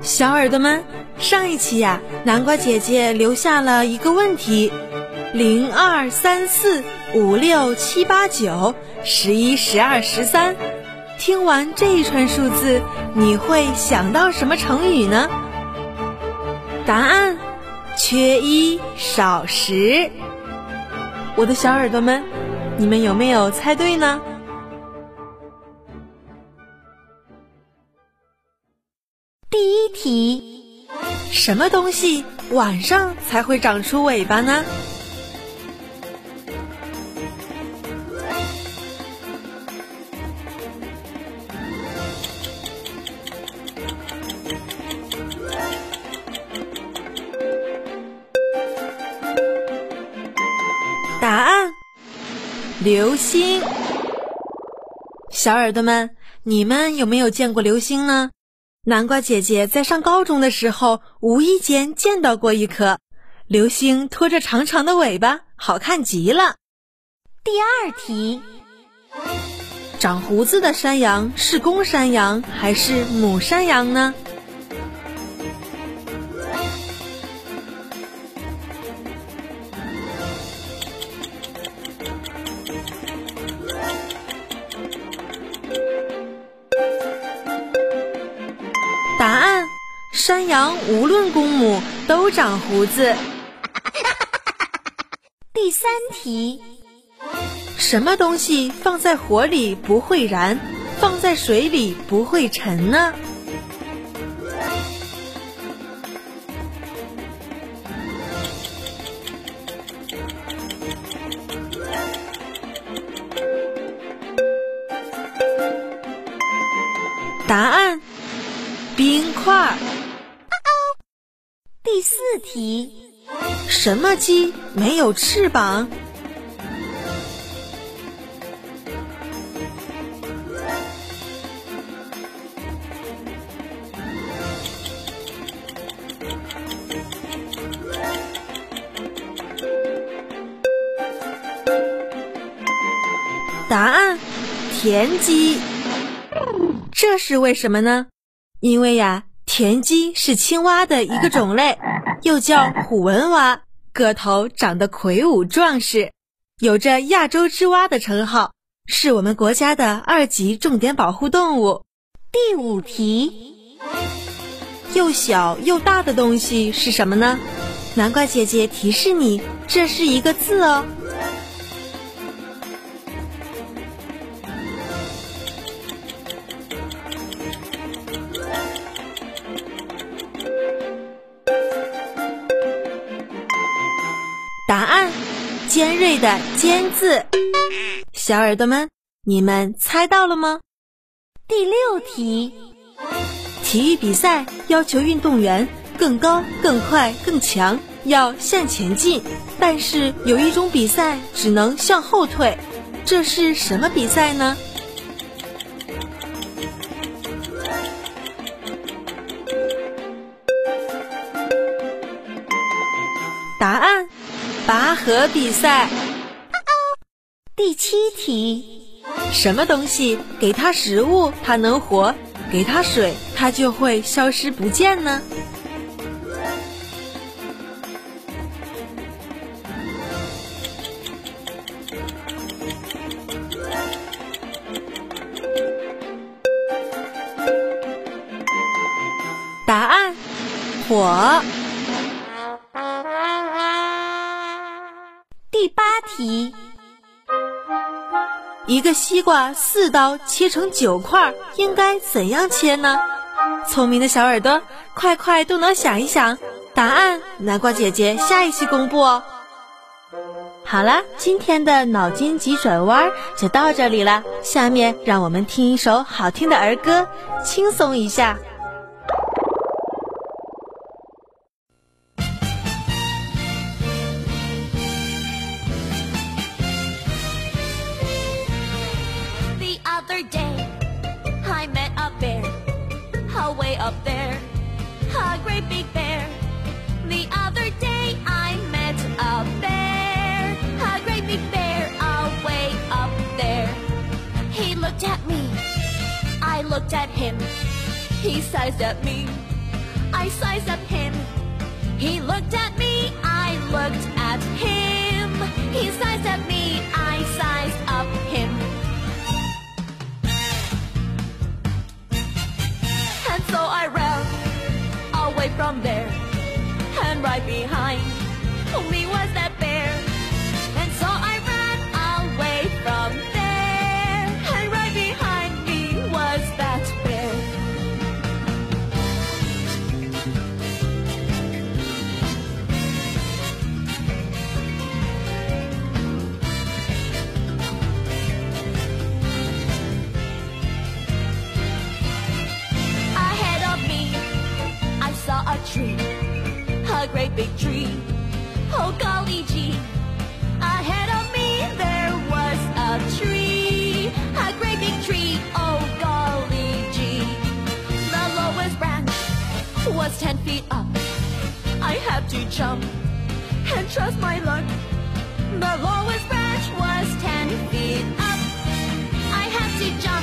小耳朵们，上一期呀，南瓜姐姐留下了一个问题：零二三四五六七八九十一十二十三。听完这一串数字，你会想到什么成语呢？答案：缺一少十。我的小耳朵们，你们有没有猜对呢？题，什么东西晚上才会长出尾巴呢？答案：流星。小耳朵们，你们有没有见过流星呢？南瓜姐姐在上高中的时候，无意间见到过一颗流星，拖着长长的尾巴，好看极了。第二题，长胡子的山羊是公山羊还是母山羊呢？山羊无论公母都长胡子。第三题，什么东西放在火里不会燃，放在水里不会沉呢？答案。冰块。题，什么鸡没有翅膀？答案：田鸡。这是为什么呢？因为呀，田鸡是青蛙的一个种类，又叫虎纹蛙，个头长得魁梧壮实，有着“亚洲之蛙”的称号，是我们国家的二级重点保护动物。第五题，又小又大的东西是什么呢？南瓜姐姐提示你，这是一个字哦。尖锐的“尖”字。小耳朵们，你们猜到了吗？第六题，体育比赛要求运动员更高、更快、更强，要向前进。但是有一种比赛只能向后退，这是什么比赛呢？答案。拔河比赛。第七题，什么东西给它食物它能活，给它水它就会消失不见呢？答案：火。题，一个西瓜四刀切成九块，应该怎样切呢？聪明的小耳朵，快快动脑想一想，答案南瓜姐姐下一期公布哦。好啦，今天的脑筋急转弯就到这里了，下面让我们听一首好听的儿歌，轻松一下。summer day, I met a bear, away up there, a great big bear. The other day I met a bear, a great big bear, away up there. He looked at me, I looked at him, he sized up me, I sized up him. He looked at me, I looked at him. A tree, a great big tree. Oh, golly gee. Ahead of me there was a tree, a great big tree. Oh, golly gee. The lowest branch was ten feet up. I had to jump and trust my luck. The lowest branch was ten feet up. I had to jump.